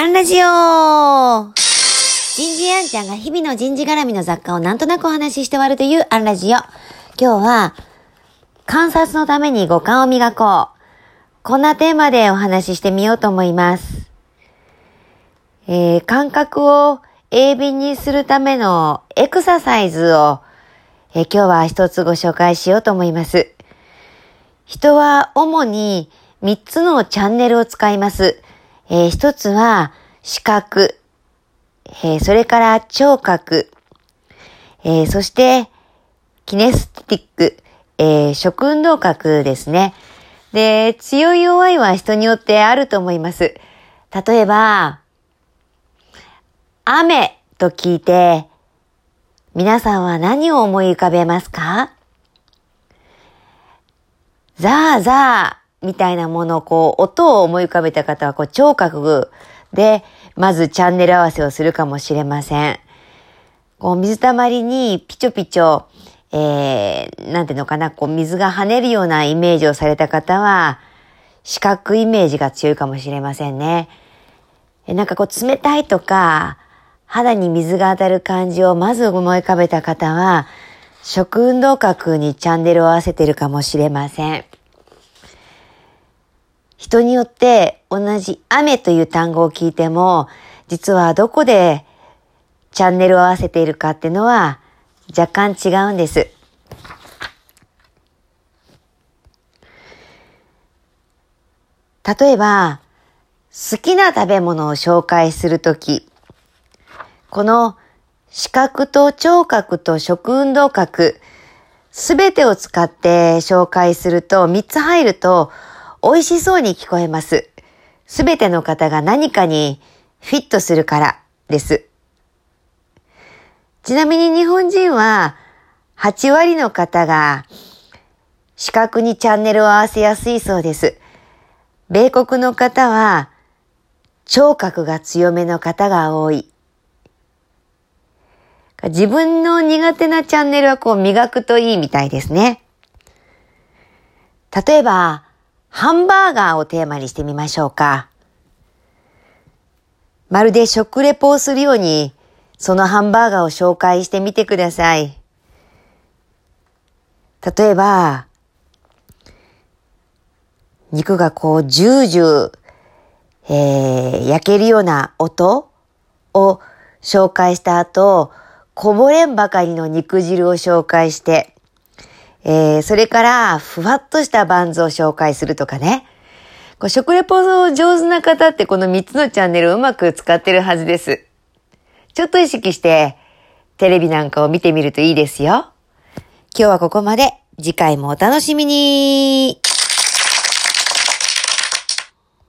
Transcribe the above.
アンラジオ人事アンちゃんが日々の人事絡みの雑貨をなんとなくお話しして終わるというアンラジオ。今日は、観察のために五感を磨こう。こんなテーマでお話ししてみようと思います。えー、感覚を鋭敏にするためのエクササイズを、えー、今日は一つご紹介しようと思います。人は主に3つのチャンネルを使います。えー、一つは視覚、えー、それから聴覚、えー、そしてキネスティック、え、食運動覚ですね。で、強い弱いは人によってあると思います。例えば、雨と聞いて、皆さんは何を思い浮かべますか？ザーザー。みたいなものをこう、音を思い浮かべた方はこう、聴覚で、まずチャンネル合わせをするかもしれません。こう、水たまりにピチョピチョ、えー、なんていうのかな、こう、水が跳ねるようなイメージをされた方は、視覚イメージが強いかもしれませんね。なんかこう、冷たいとか、肌に水が当たる感じをまず思い浮かべた方は、食運動覚にチャンネルを合わせてるかもしれません。人によって同じ雨という単語を聞いても、実はどこでチャンネルを合わせているかっていうのは若干違うんです。例えば、好きな食べ物を紹介するとき、この視覚と聴覚と食運動覚、すべてを使って紹介すると、3つ入ると美味しそうに聞こえます。すべての方が何かにフィットするからです。ちなみに日本人は8割の方が視覚にチャンネルを合わせやすいそうです。米国の方は聴覚が強めの方が多い。自分の苦手なチャンネルはこう磨くといいみたいですね。例えば、ハンバーガーをテーマにしてみましょうか。まるで食レポをするように、そのハンバーガーを紹介してみてください。例えば、肉がこう、ジュージュー、えー、焼けるような音を紹介した後、こぼれんばかりの肉汁を紹介して、えー、それから、ふわっとしたバンズを紹介するとかね。こう食レポ上手な方ってこの3つのチャンネルをうまく使ってるはずです。ちょっと意識して、テレビなんかを見てみるといいですよ。今日はここまで。次回もお楽しみに